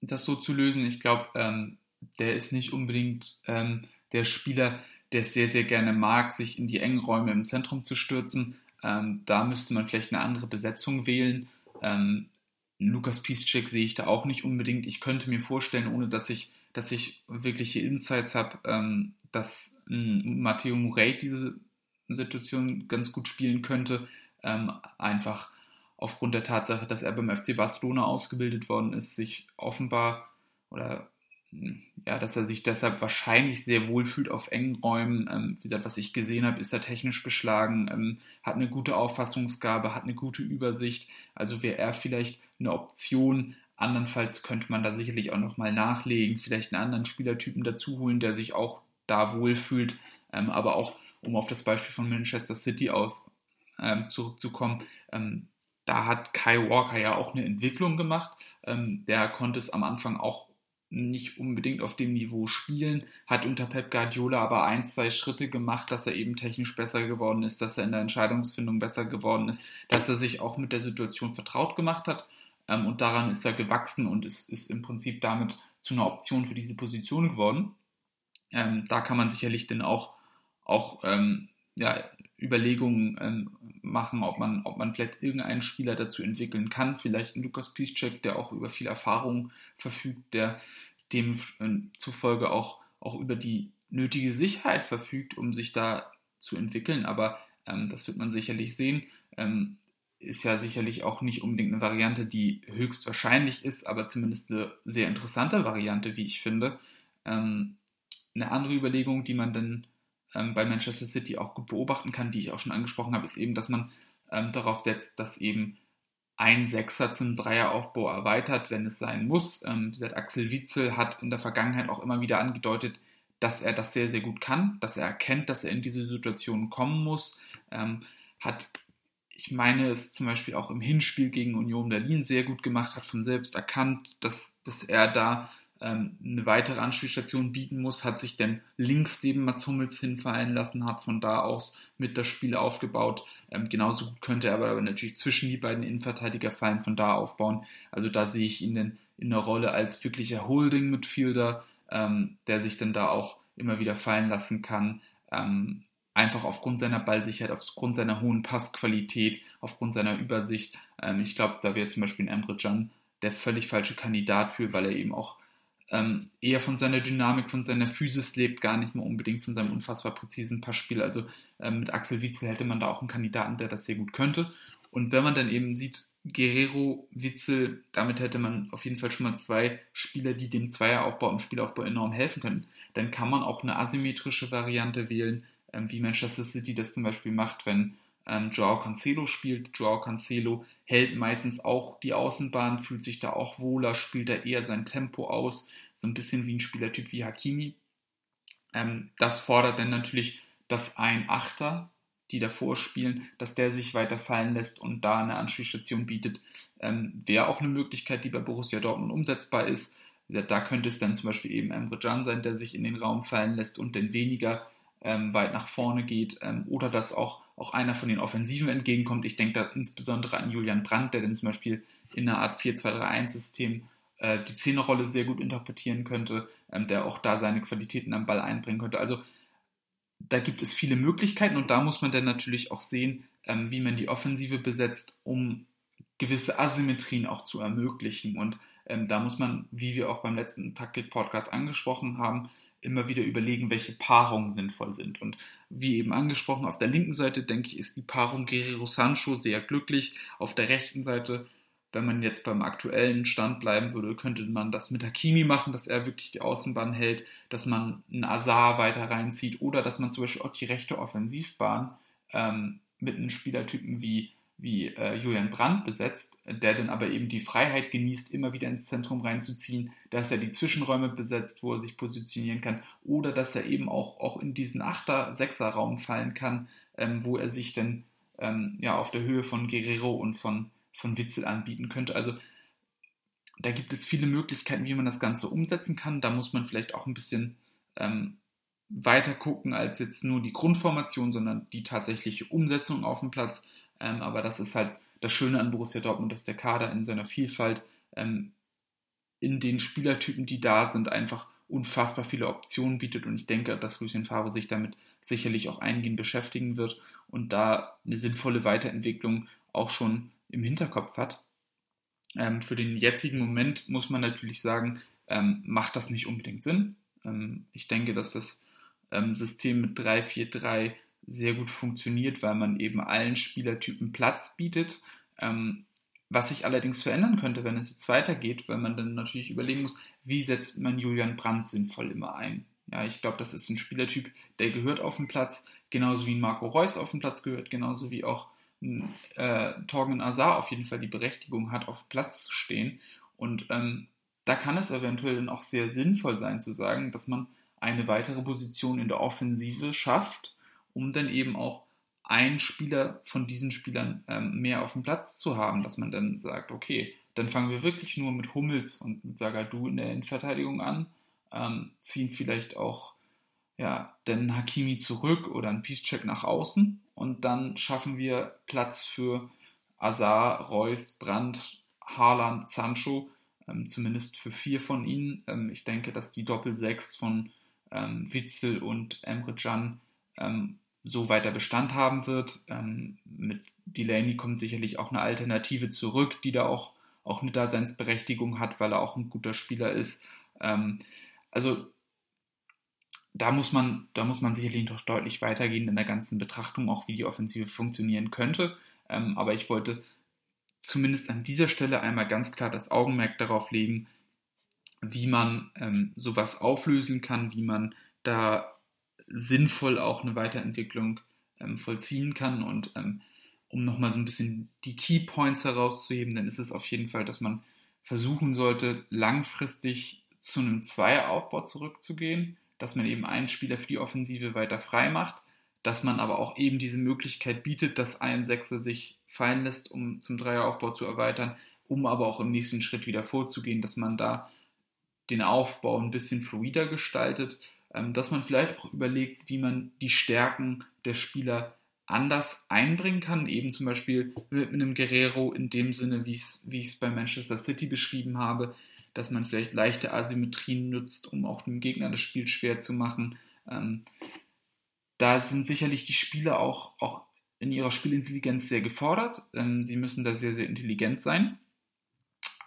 das so zu lösen. Ich glaube, ähm, der ist nicht unbedingt ähm, der Spieler, der es sehr, sehr gerne mag, sich in die engen Räume im Zentrum zu stürzen. Ähm, da müsste man vielleicht eine andere Besetzung wählen. Ähm, Lukas Piszczek sehe ich da auch nicht unbedingt. Ich könnte mir vorstellen, ohne dass ich, dass ich wirkliche Insights habe, ähm, dass ähm, Matteo Murray diese Situation ganz gut spielen könnte. Ähm, einfach aufgrund der Tatsache, dass er beim FC Barcelona ausgebildet worden ist, sich offenbar oder ja, dass er sich deshalb wahrscheinlich sehr wohl fühlt auf engen Räumen. Ähm, wie gesagt, was ich gesehen habe, ist er technisch beschlagen, ähm, hat eine gute Auffassungsgabe, hat eine gute Übersicht. Also wäre er vielleicht eine Option. Andernfalls könnte man da sicherlich auch nochmal nachlegen, vielleicht einen anderen Spielertypen dazu holen, der sich auch da wohlfühlt. Ähm, aber auch, um auf das Beispiel von Manchester City auf, ähm, zurückzukommen, ähm, da hat Kai Walker ja auch eine Entwicklung gemacht. Ähm, der konnte es am Anfang auch nicht unbedingt auf dem Niveau spielen, hat unter Pep Guardiola aber ein, zwei Schritte gemacht, dass er eben technisch besser geworden ist, dass er in der Entscheidungsfindung besser geworden ist, dass er sich auch mit der Situation vertraut gemacht hat ähm, und daran ist er gewachsen und ist, ist im Prinzip damit zu einer Option für diese Position geworden. Ähm, da kann man sicherlich dann auch, auch ähm, ja, Überlegungen ähm, machen, ob man, ob man vielleicht irgendeinen Spieler dazu entwickeln kann. Vielleicht einen Lukas Piszczek, der auch über viel Erfahrung verfügt, der demzufolge auch, auch über die nötige Sicherheit verfügt, um sich da zu entwickeln. Aber ähm, das wird man sicherlich sehen. Ähm, ist ja sicherlich auch nicht unbedingt eine Variante, die höchstwahrscheinlich ist, aber zumindest eine sehr interessante Variante, wie ich finde. Ähm, eine andere Überlegung, die man dann ähm, bei Manchester City auch gut beobachten kann, die ich auch schon angesprochen habe, ist eben, dass man ähm, darauf setzt, dass eben ein Sechser zum Dreieraufbau erweitert, wenn es sein muss. Ähm, wie gesagt, Axel Witzel hat in der Vergangenheit auch immer wieder angedeutet, dass er das sehr, sehr gut kann, dass er erkennt, dass er in diese Situation kommen muss, ähm, hat ich meine, es zum Beispiel auch im Hinspiel gegen Union Berlin sehr gut gemacht, hat von selbst erkannt, dass, dass er da ähm, eine weitere Anspielstation bieten muss, hat sich dann links neben Mats Hummels hinfallen lassen, hat von da aus mit das Spiel aufgebaut. Ähm, genauso gut könnte er aber natürlich zwischen die beiden Innenverteidiger fallen, von da aufbauen. Also da sehe ich ihn dann in der Rolle als wirklicher Holding-Midfielder, ähm, der sich dann da auch immer wieder fallen lassen kann. Ähm, einfach aufgrund seiner Ballsicherheit, aufgrund seiner hohen Passqualität, aufgrund seiner Übersicht. Ähm, ich glaube, da wäre zum Beispiel ein Emre Can der völlig falsche Kandidat für, weil er eben auch ähm, eher von seiner Dynamik, von seiner Physis lebt, gar nicht mehr unbedingt von seinem unfassbar präzisen Passspiel. Also ähm, mit Axel Witzel hätte man da auch einen Kandidaten, der das sehr gut könnte. Und wenn man dann eben sieht, Guerrero, Witzel, damit hätte man auf jeden Fall schon mal zwei Spieler, die dem Zweieraufbau im Spielaufbau enorm helfen können. Dann kann man auch eine asymmetrische Variante wählen, ähm, wie Manchester City das zum Beispiel macht, wenn ähm, Joao Cancelo spielt. Joao Cancelo hält meistens auch die Außenbahn, fühlt sich da auch wohler, spielt da eher sein Tempo aus, so ein bisschen wie ein Spielertyp wie Hakimi. Ähm, das fordert dann natürlich, dass ein Achter, die davor spielen, dass der sich weiter fallen lässt und da eine Anspielstation bietet, ähm, wäre auch eine Möglichkeit, die bei Borussia Dortmund umsetzbar ist. Da könnte es dann zum Beispiel eben Emre Can sein, der sich in den Raum fallen lässt und dann weniger ähm, weit nach vorne geht ähm, oder dass auch, auch einer von den Offensiven entgegenkommt. Ich denke da insbesondere an Julian Brandt, der dann zum Beispiel in einer Art 4-2-3-1-System äh, die Zehnerrolle sehr gut interpretieren könnte, ähm, der auch da seine Qualitäten am Ball einbringen könnte. Also da gibt es viele Möglichkeiten und da muss man dann natürlich auch sehen, ähm, wie man die Offensive besetzt, um gewisse Asymmetrien auch zu ermöglichen. Und ähm, da muss man, wie wir auch beim letzten Taktik-Podcast angesprochen haben, immer wieder überlegen, welche Paarungen sinnvoll sind. Und wie eben angesprochen, auf der linken Seite, denke ich, ist die Paarung Guerrero-Sancho sehr glücklich. Auf der rechten Seite, wenn man jetzt beim aktuellen Stand bleiben würde, könnte man das mit Hakimi machen, dass er wirklich die Außenbahn hält, dass man einen Azar weiter reinzieht oder dass man zum Beispiel auch die rechte Offensivbahn ähm, mit einem Spielertypen wie wie äh, Julian Brandt besetzt, der dann aber eben die Freiheit genießt, immer wieder ins Zentrum reinzuziehen, dass er die Zwischenräume besetzt, wo er sich positionieren kann, oder dass er eben auch, auch in diesen Achter-, Sechser-Raum fallen kann, ähm, wo er sich dann ähm, ja, auf der Höhe von Guerrero und von, von Witzel anbieten könnte. Also da gibt es viele Möglichkeiten, wie man das Ganze umsetzen kann. Da muss man vielleicht auch ein bisschen ähm, weiter gucken als jetzt nur die Grundformation, sondern die tatsächliche Umsetzung auf dem Platz. Ähm, aber das ist halt das Schöne an Borussia Dortmund, dass der Kader in seiner Vielfalt ähm, in den Spielertypen, die da sind, einfach unfassbar viele Optionen bietet. Und ich denke, dass Lucien Favre sich damit sicherlich auch eingehend beschäftigen wird und da eine sinnvolle Weiterentwicklung auch schon im Hinterkopf hat. Ähm, für den jetzigen Moment muss man natürlich sagen, ähm, macht das nicht unbedingt Sinn. Ähm, ich denke, dass das ähm, System mit 3-4-3 sehr gut funktioniert, weil man eben allen Spielertypen Platz bietet. Ähm, was sich allerdings verändern könnte, wenn es jetzt weitergeht, weil man dann natürlich überlegen muss, wie setzt man Julian Brandt sinnvoll immer ein. Ja, ich glaube, das ist ein Spielertyp, der gehört auf den Platz, genauso wie Marco Reus auf den Platz gehört, genauso wie auch äh, Torgen Azar auf jeden Fall die Berechtigung hat, auf Platz zu stehen. Und ähm, da kann es eventuell dann auch sehr sinnvoll sein zu sagen, dass man eine weitere Position in der Offensive schafft, um dann eben auch einen Spieler von diesen Spielern ähm, mehr auf dem Platz zu haben, dass man dann sagt, okay, dann fangen wir wirklich nur mit Hummels und mit Sagadu in der Endverteidigung an, ähm, ziehen vielleicht auch ja, den Hakimi zurück oder einen Peace-Check nach außen und dann schaffen wir Platz für Azar, Reus, Brandt, Haaland, Sancho, ähm, zumindest für vier von ihnen. Ähm, ich denke, dass die Doppel-Sechs von ähm, Witzel und Emre Can ähm, so weiter Bestand haben wird. Ähm, mit Delaney kommt sicherlich auch eine Alternative zurück, die da auch, auch eine Daseinsberechtigung hat, weil er auch ein guter Spieler ist. Ähm, also da muss man, da muss man sicherlich noch deutlich weitergehen in der ganzen Betrachtung, auch wie die Offensive funktionieren könnte. Ähm, aber ich wollte zumindest an dieser Stelle einmal ganz klar das Augenmerk darauf legen, wie man ähm, sowas auflösen kann, wie man da sinnvoll auch eine Weiterentwicklung ähm, vollziehen kann. Und ähm, um nochmal so ein bisschen die Key Points herauszuheben, dann ist es auf jeden Fall, dass man versuchen sollte, langfristig zu einem Zweieraufbau zurückzugehen, dass man eben einen Spieler für die Offensive weiter frei macht, dass man aber auch eben diese Möglichkeit bietet, dass ein Sechser sich fallen lässt, um zum Dreieraufbau zu erweitern, um aber auch im nächsten Schritt wieder vorzugehen, dass man da den Aufbau ein bisschen fluider gestaltet dass man vielleicht auch überlegt, wie man die Stärken der Spieler anders einbringen kann, eben zum Beispiel mit einem Guerrero in dem Sinne, wie ich es bei Manchester City beschrieben habe, dass man vielleicht leichte Asymmetrien nutzt, um auch dem Gegner das Spiel schwer zu machen. Ähm, da sind sicherlich die Spieler auch, auch in ihrer Spielintelligenz sehr gefordert. Ähm, sie müssen da sehr, sehr intelligent sein.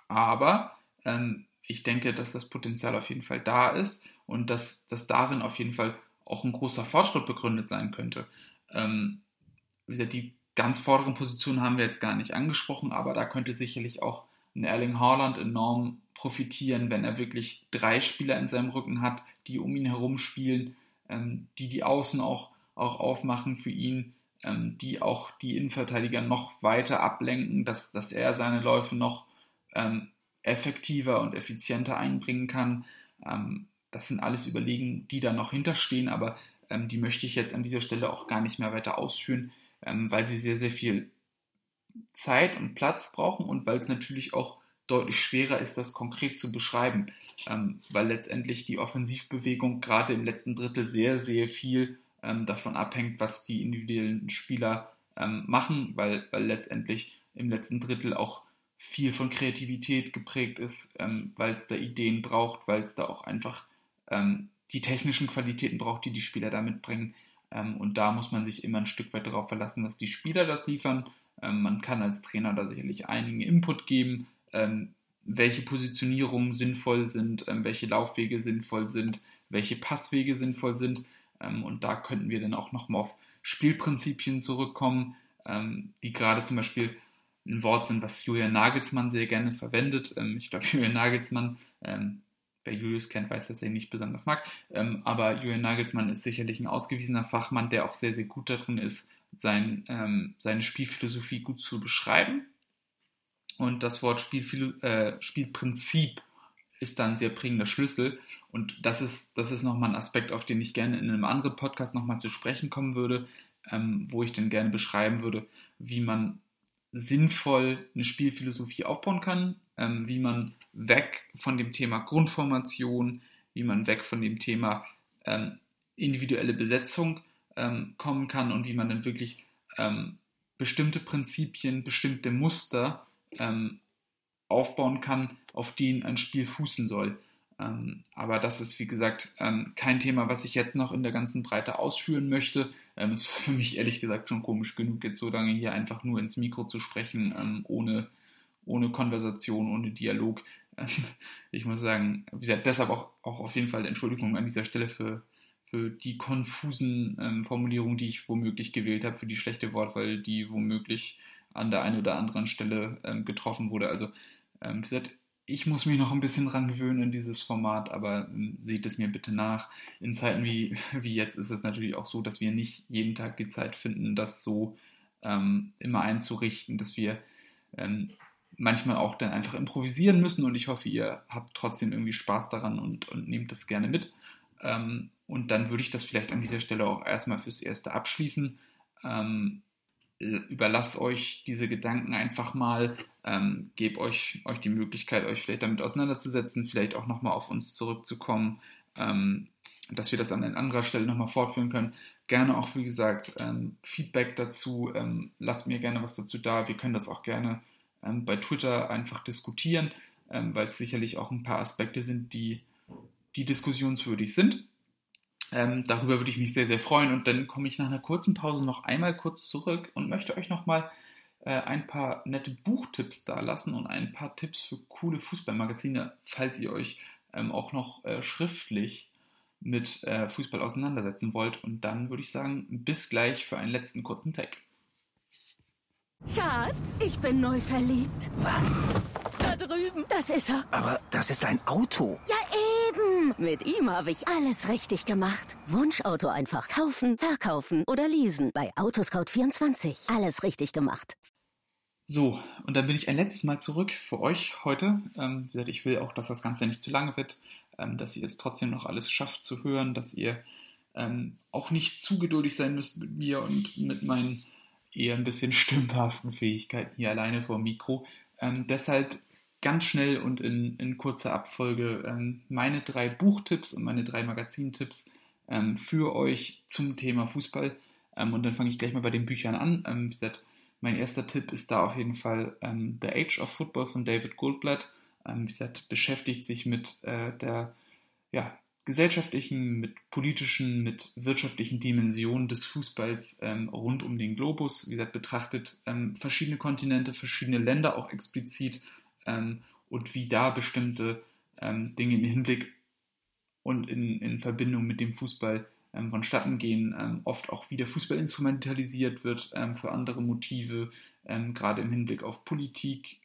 Aber ähm, ich denke, dass das Potenzial auf jeden Fall da ist und dass, dass darin auf jeden Fall auch ein großer Fortschritt begründet sein könnte. Ähm, die ganz vorderen Positionen haben wir jetzt gar nicht angesprochen, aber da könnte sicherlich auch ein Erling Haaland enorm profitieren, wenn er wirklich drei Spieler in seinem Rücken hat, die um ihn herum spielen, ähm, die die Außen auch, auch aufmachen für ihn, ähm, die auch die Innenverteidiger noch weiter ablenken, dass, dass er seine Läufe noch ähm, effektiver und effizienter einbringen kann. Das sind alles Überlegungen, die da noch hinterstehen, aber ähm, die möchte ich jetzt an dieser Stelle auch gar nicht mehr weiter ausführen, ähm, weil sie sehr, sehr viel Zeit und Platz brauchen und weil es natürlich auch deutlich schwerer ist, das konkret zu beschreiben, ähm, weil letztendlich die Offensivbewegung gerade im letzten Drittel sehr, sehr viel ähm, davon abhängt, was die individuellen Spieler ähm, machen, weil, weil letztendlich im letzten Drittel auch viel von Kreativität geprägt ist, ähm, weil es da Ideen braucht, weil es da auch einfach ähm, die technischen Qualitäten braucht, die die Spieler da mitbringen. Ähm, und da muss man sich immer ein Stück weit darauf verlassen, dass die Spieler das liefern. Ähm, man kann als Trainer da sicherlich einigen Input geben, ähm, welche Positionierungen sinnvoll sind, ähm, welche Laufwege sinnvoll sind, welche Passwege sinnvoll sind. Ähm, und da könnten wir dann auch nochmal auf Spielprinzipien zurückkommen, die gerade zum Beispiel ein Wort sind, was Julian Nagelsmann sehr gerne verwendet. ich glaube, *laughs* Julian Nagelsmann wer Julius kennt, weiß, dass er ihn nicht besonders mag. Ähm, aber Julian Nagelsmann ist sicherlich ein ausgewiesener Fachmann, der auch sehr, sehr gut darin ist, sein, ähm, seine Spielphilosophie gut zu beschreiben. Und das Wort Spielphilo äh, Spielprinzip ist dann ein sehr prägender Schlüssel. Und das ist, das ist nochmal ein Aspekt, auf den ich gerne in einem anderen Podcast nochmal zu sprechen kommen würde, ähm, wo ich dann gerne beschreiben würde, wie man sinnvoll eine Spielphilosophie aufbauen kann, ähm, wie man weg von dem Thema Grundformation, wie man weg von dem Thema ähm, individuelle Besetzung ähm, kommen kann und wie man dann wirklich ähm, bestimmte Prinzipien, bestimmte Muster ähm, aufbauen kann, auf denen ein Spiel fußen soll. Ähm, aber das ist, wie gesagt, kein Thema, was ich jetzt noch in der ganzen Breite ausführen möchte. Es ist für mich ehrlich gesagt schon komisch genug, jetzt so lange hier einfach nur ins Mikro zu sprechen, ohne, ohne Konversation, ohne Dialog. Ähm, ich muss sagen, wie gesagt, deshalb auch, auch auf jeden Fall Entschuldigung an dieser Stelle für, für die konfusen ähm, Formulierungen, die ich womöglich gewählt habe, für die schlechte Wortwahl, die womöglich an der einen oder anderen Stelle getroffen wurde. Also, wie gesagt, ich muss mich noch ein bisschen dran gewöhnen in dieses Format, aber ähm, seht es mir bitte nach. In Zeiten wie, *laughs* wie jetzt ist es natürlich auch so, dass wir nicht jeden Tag die Zeit finden, das so ähm, immer einzurichten, dass wir ähm, manchmal auch dann einfach improvisieren müssen und ich hoffe, ihr habt trotzdem irgendwie Spaß daran und, und nehmt das gerne mit. Ähm, und dann würde ich das vielleicht an dieser Stelle auch erstmal fürs Erste abschließen. Ähm, überlasse euch diese Gedanken einfach mal, ähm, gebe euch, euch die Möglichkeit, euch vielleicht damit auseinanderzusetzen, vielleicht auch nochmal auf uns zurückzukommen, ähm, dass wir das an anderer Stelle nochmal fortführen können. Gerne auch, wie gesagt, ähm, Feedback dazu, ähm, lasst mir gerne was dazu da. Wir können das auch gerne ähm, bei Twitter einfach diskutieren, ähm, weil es sicherlich auch ein paar Aspekte sind, die, die diskussionswürdig sind. Ähm, darüber würde ich mich sehr, sehr freuen. Und dann komme ich nach einer kurzen Pause noch einmal kurz zurück und möchte euch nochmal äh, ein paar nette Buchtipps da lassen und ein paar Tipps für coole Fußballmagazine, falls ihr euch ähm, auch noch äh, schriftlich mit äh, Fußball auseinandersetzen wollt. Und dann würde ich sagen, bis gleich für einen letzten kurzen Tag. Schatz, ich bin neu verliebt. Was? Da drüben. Das ist er. Aber das ist ein Auto. Ja, eben. Mit ihm habe ich alles richtig gemacht. Wunschauto einfach kaufen, verkaufen oder leasen. Bei Autoscout24. Alles richtig gemacht. So, und dann bin ich ein letztes Mal zurück für euch heute. Ähm, wie gesagt, ich will auch, dass das Ganze nicht zu lange wird, ähm, dass ihr es trotzdem noch alles schafft zu hören, dass ihr ähm, auch nicht zu geduldig sein müsst mit mir und mit meinen eher ein bisschen *laughs* stümperhaften Fähigkeiten hier alleine vor dem Mikro. Ähm, deshalb ganz schnell und in, in kurzer Abfolge ähm, meine drei Buchtipps und meine drei Magazintipps ähm, für euch zum Thema Fußball. Ähm, und dann fange ich gleich mal bei den Büchern an. Ähm, wie gesagt, mein erster Tipp ist da auf jeden Fall ähm, The Age of Football von David Goldblatt. wie gesagt, beschäftigt sich mit äh, der ja, gesellschaftlichen, mit politischen, mit wirtschaftlichen Dimensionen des Fußballs ähm, rund um den Globus. Wie gesagt, betrachtet ähm, verschiedene Kontinente, verschiedene Länder auch explizit ähm, und wie da bestimmte ähm, Dinge im Hinblick und in, in Verbindung mit dem Fußball ähm, vonstatten gehen. Ähm, oft auch wie der Fußball instrumentalisiert wird für andere Motive, gerade im Hinblick auf Politik.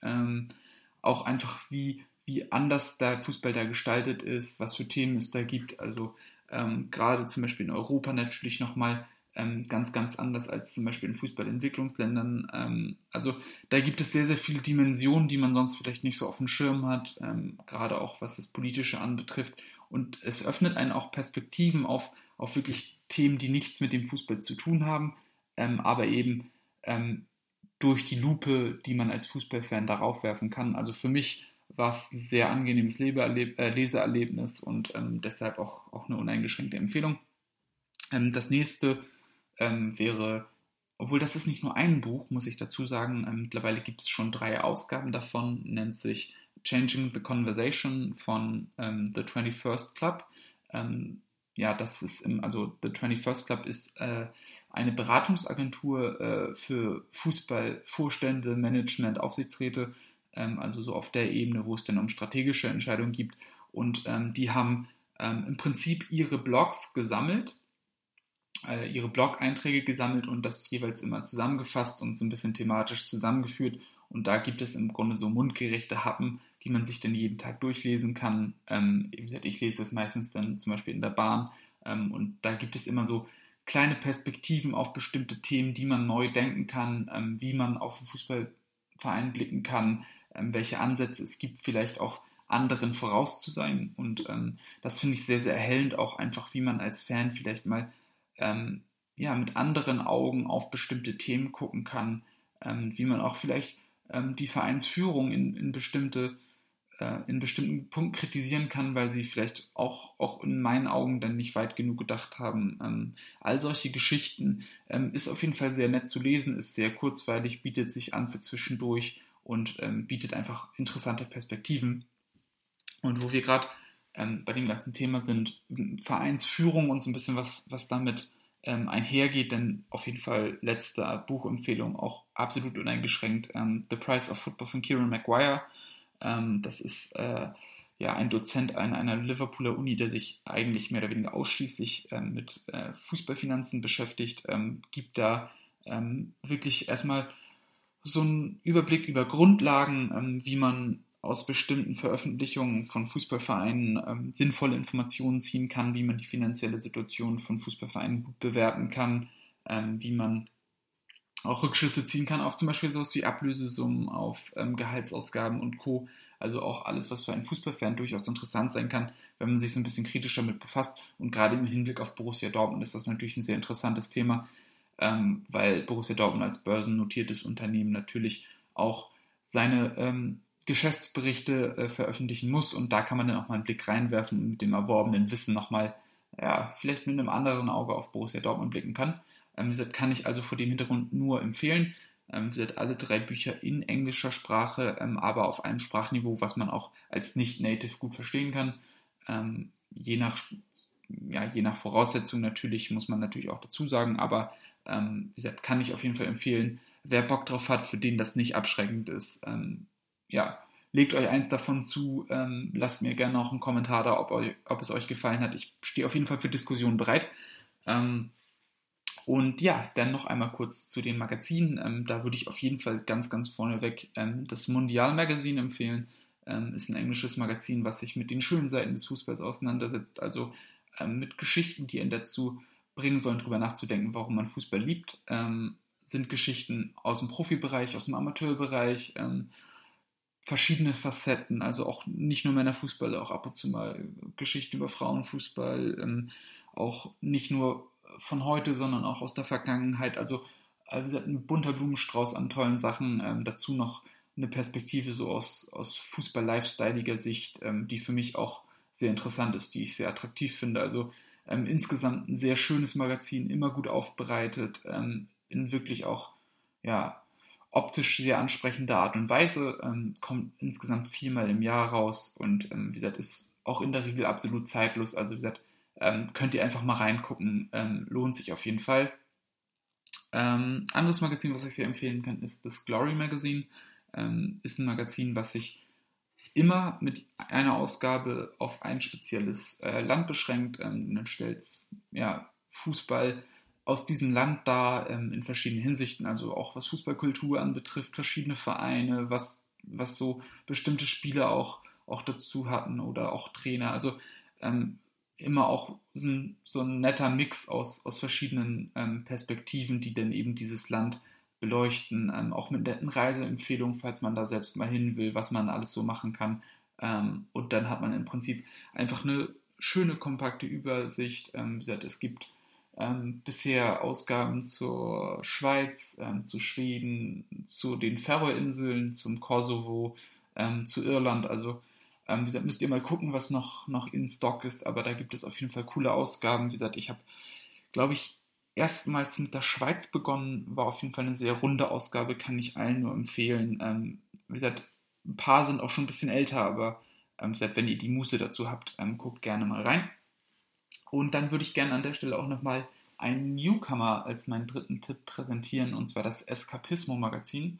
auch einfach wie wie anders der Fußball da gestaltet ist, was für Themen es da gibt. Also ähm, gerade zum Beispiel in Europa natürlich nochmal ähm, ganz, ganz anders als zum Beispiel in Fußballentwicklungsländern. Ähm, also da gibt es sehr, sehr viele Dimensionen, die man sonst vielleicht nicht so auf dem Schirm hat, ähm, gerade auch was das Politische anbetrifft. Und es öffnet einen auch Perspektiven auf, auf wirklich Themen, die nichts mit dem Fußball zu tun haben, ähm, aber eben ähm, durch die Lupe, die man als Fußballfan darauf werfen kann. Also für mich war es ein sehr angenehmes äh, Leseerlebnis und ähm, deshalb auch, auch eine uneingeschränkte Empfehlung. Ähm, das nächste ähm, wäre, obwohl das ist nicht nur ein Buch, muss ich dazu sagen, ähm, mittlerweile gibt es schon drei Ausgaben davon, nennt sich Changing the Conversation von ähm, The 21st Club. Ähm, ja, das ist im, also The 21st Club ist äh, eine Beratungsagentur äh, für Fußballvorstände, Management, Aufsichtsräte also so auf der Ebene, wo es dann um strategische Entscheidungen gibt. Und ähm, die haben ähm, im Prinzip ihre Blogs gesammelt, äh, ihre Blog-Einträge gesammelt und das jeweils immer zusammengefasst und so ein bisschen thematisch zusammengeführt. Und da gibt es im Grunde so mundgerechte Happen, die man sich dann jeden Tag durchlesen kann. Ähm, wie gesagt, ich lese das meistens dann zum Beispiel in der Bahn ähm, und da gibt es immer so kleine Perspektiven auf bestimmte Themen, die man neu denken kann, ähm, wie man auf den Fußballverein blicken kann, ähm, welche Ansätze es gibt, vielleicht auch anderen voraus zu sein. Und ähm, das finde ich sehr, sehr erhellend, auch einfach, wie man als Fan vielleicht mal ähm, ja, mit anderen Augen auf bestimmte Themen gucken kann, ähm, wie man auch vielleicht ähm, die Vereinsführung in, in bestimmte äh, in bestimmten Punkten kritisieren kann, weil sie vielleicht auch, auch in meinen Augen dann nicht weit genug gedacht haben. Ähm, all solche Geschichten ähm, ist auf jeden Fall sehr nett zu lesen, ist sehr kurzweilig, bietet sich an für zwischendurch und ähm, bietet einfach interessante Perspektiven. Und wo wir gerade ähm, bei dem ganzen Thema sind, Vereinsführung und so ein bisschen was, was damit ähm, einhergeht, denn auf jeden Fall letzte Buchempfehlung auch absolut uneingeschränkt ähm, The Price of Football von Kieran Maguire ähm, das ist äh, ja ein Dozent an einer Liverpooler Uni, der sich eigentlich mehr oder weniger ausschließlich ähm, mit äh, Fußballfinanzen beschäftigt, ähm, gibt da wirklich erstmal so einen Überblick über Grundlagen, ähm, wie man aus bestimmten Veröffentlichungen von Fußballvereinen ähm, sinnvolle Informationen ziehen kann, wie man die finanzielle Situation von Fußballvereinen gut bewerten kann, wie man auch Rückschlüsse ziehen kann auf zum Beispiel sowas wie Ablösesummen, auf ähm, Gehaltsausgaben und Co. Also auch alles, was für einen Fußballfan durchaus interessant sein kann, wenn man sich so ein bisschen kritischer damit befasst. Und gerade im Hinblick auf Borussia Dortmund ist das natürlich ein sehr interessantes Thema, ähm, weil Borussia Dortmund als börsennotiertes Unternehmen natürlich auch seine ähm, Geschäftsberichte äh, veröffentlichen muss. Und da kann man dann auch mal einen Blick reinwerfen und mit dem erworbenen Wissen nochmal, ja, vielleicht mit einem anderen Auge auf Borussia Dortmund blicken kann. Ähm, gesagt, kann ich also vor dem Hintergrund nur empfehlen. Ähm, gesagt, alle drei Bücher in englischer Sprache, ähm, aber auf einem Sprachniveau, was man auch als Nicht-Native gut verstehen kann. Ähm, je, nach, ja, je nach Voraussetzung natürlich, muss man natürlich auch dazu sagen, aber ähm, kann ich auf jeden Fall empfehlen. Wer Bock drauf hat, für den das nicht abschreckend ist, ähm, ja, legt euch eins davon zu, lasst mir gerne noch einen Kommentar da, ob, euch, ob es euch gefallen hat. Ich stehe auf jeden Fall für Diskussionen bereit. Ähm, und ja, dann noch einmal kurz zu den Magazinen. Ähm, da würde ich auf jeden Fall ganz, ganz vorneweg ähm, das Mundial Magazin empfehlen. Ähm, ist ein englisches Magazin, was sich mit den schönen Seiten des Fußballs auseinandersetzt. Also ähm, mit Geschichten, die ihn dazu bringen sollen, darüber nachzudenken, warum man Fußball liebt. Ähm, sind Geschichten aus dem Profibereich, aus dem Amateurbereich, ähm, verschiedene Facetten, also auch nicht nur Männerfußball, auch ab und zu mal Geschichten über Frauenfußball, auch nicht nur von heute, sondern auch aus der Vergangenheit. Also gesagt, ein bunter Blumenstrauß an tollen Sachen. Ähm, dazu noch eine Perspektive so aus, aus Fußball-Lifestyleiger Sicht, ähm, die für mich auch sehr interessant ist, die ich sehr attraktiv finde. Also ähm, insgesamt ein sehr schönes Magazin, immer gut aufbereitet, ähm, in wirklich auch ja, optisch sehr ansprechender Art und Weise, ähm, kommt insgesamt viermal im Jahr raus und ähm, wie gesagt, ist auch in der Regel absolut zeitlos. Also wie gesagt, ähm, könnt ihr einfach mal reingucken. Ähm, lohnt sich auf jeden Fall. Anderes Magazin, was ich sehr empfehlen kann, ist das Glory Magazine. Ist ein Magazin, was sich immer mit einer Ausgabe auf ein spezielles äh, Land beschränkt. Ähm, dann stellt ja, Fußball aus diesem Land dar ähm, in verschiedenen Hinsichten, also auch was Fußballkultur anbetrifft, verschiedene Vereine, was, was so bestimmte Spiele auch, auch dazu hatten oder auch Trainer. Also ähm, immer auch so ein, so ein netter Mix aus, aus verschiedenen ähm, Perspektiven, die dann eben dieses Land beleuchten, ähm, auch mit netten Reiseempfehlungen, falls man da selbst mal hin will, was man alles so machen kann. Ähm, und dann hat man im Prinzip einfach eine schöne, kompakte Übersicht. Ähm, es gibt ähm, bisher Ausgaben zur Schweiz, ähm, zu Schweden, zu den Färöerinseln, zum Kosovo, zu Irland, also ähm, wie gesagt, müsst ihr mal gucken, was noch, noch in Stock ist, aber da gibt es auf jeden Fall coole Ausgaben. Wie gesagt, ich habe, glaube ich, erstmals mit der Schweiz begonnen, war auf jeden Fall eine sehr runde Ausgabe, kann ich allen nur empfehlen. Ähm, wie gesagt, ein paar sind auch schon ein bisschen älter, aber ähm, gesagt, wenn ihr die Muße dazu habt, ähm, guckt gerne mal rein. Und dann würde ich gerne an der Stelle auch nochmal einen Newcomer als meinen dritten Tipp präsentieren, und zwar das Eskapismo Magazin.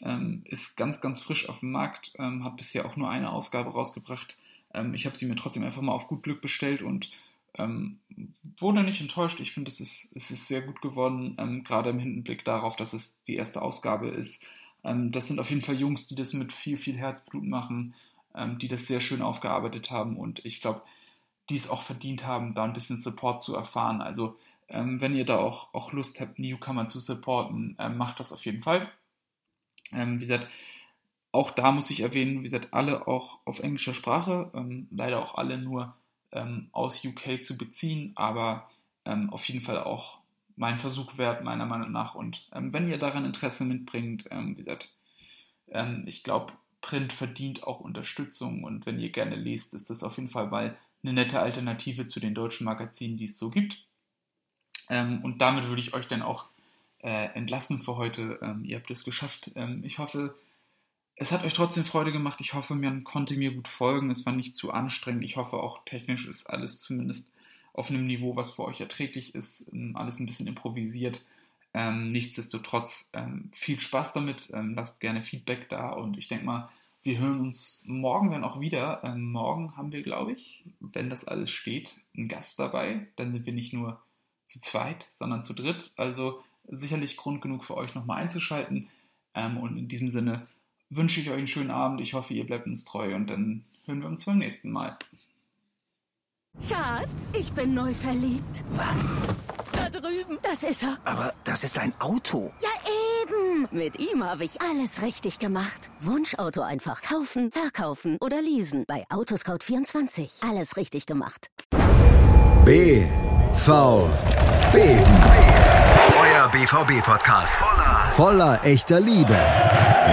Ähm, ist ganz, ganz frisch auf dem Markt, ähm, hat bisher auch nur eine Ausgabe rausgebracht. Ähm, ich habe sie mir trotzdem einfach mal auf gut Glück bestellt und ähm, wurde nicht enttäuscht. Ich finde, es ist, es ist sehr gut geworden, ähm, gerade im Hinblick darauf, dass es die erste Ausgabe ist. Ähm, das sind auf jeden Fall Jungs, die das mit viel, viel Herzblut machen, die das sehr schön aufgearbeitet haben und ich glaube, die es auch verdient haben, da ein bisschen Support zu erfahren. Also, wenn ihr da auch, auch Lust habt, Newcomer zu supporten, macht das auf jeden Fall. Ähm, wie gesagt, auch da muss ich erwähnen, wie gesagt, alle auch auf englischer Sprache, ähm, leider auch alle nur ähm, aus UK zu beziehen, aber ähm, auf jeden Fall auch mein Versuch wert, meiner Meinung nach. Und ähm, wenn ihr daran Interesse mitbringt, ähm, wie gesagt, ähm, ich glaube, Print verdient auch Unterstützung und wenn ihr gerne lest, ist das auf jeden Fall mal eine nette Alternative zu den deutschen Magazinen, die es so gibt. Ähm, und damit würde ich euch dann auch äh, entlassen für heute. Ihr habt es geschafft. Ich hoffe, es hat euch trotzdem Freude gemacht. Ich hoffe, man konnte mir gut folgen. Es war nicht zu anstrengend. Ich hoffe auch technisch ist alles zumindest auf einem Niveau, was für euch erträglich ist. Ähm, alles ein bisschen improvisiert. Ähm, nichtsdestotrotz ähm, viel Spaß damit. Ähm, lasst gerne Feedback da und ich denke mal, wir hören uns morgen dann auch wieder. Ähm, morgen haben wir, glaube ich, wenn das alles steht, einen Gast dabei. Dann sind wir nicht nur zu zweit, sondern zu dritt. Also sicherlich Grund genug für euch nochmal einzuschalten. Ähm, und in diesem Sinne wünsche ich euch einen schönen Abend. Ich hoffe, ihr bleibt uns treu und dann hören wir uns beim nächsten Mal. Schatz, ich bin neu verliebt. Was? Da drüben. Das ist er. Aber das ist ein Auto. Ja, eben. Mit ihm habe ich alles richtig gemacht. Wunschauto einfach kaufen, verkaufen oder leasen. Bei Autoscout24. Alles richtig gemacht. B. V. B. BVB-Podcast. Voller, voller echter Liebe.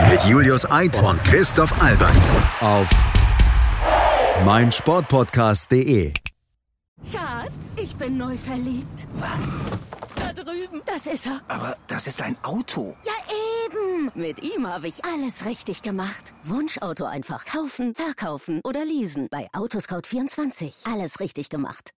Mit Julius Eid und Christoph Albers. Auf meinsportpodcast.de. Schatz, ich bin neu verliebt. Was? Da drüben. Das ist er. Aber das ist ein Auto. Ja, eben. Mit ihm habe ich alles richtig gemacht. Wunschauto einfach kaufen, verkaufen oder leasen. Bei Autoscout24. Alles richtig gemacht.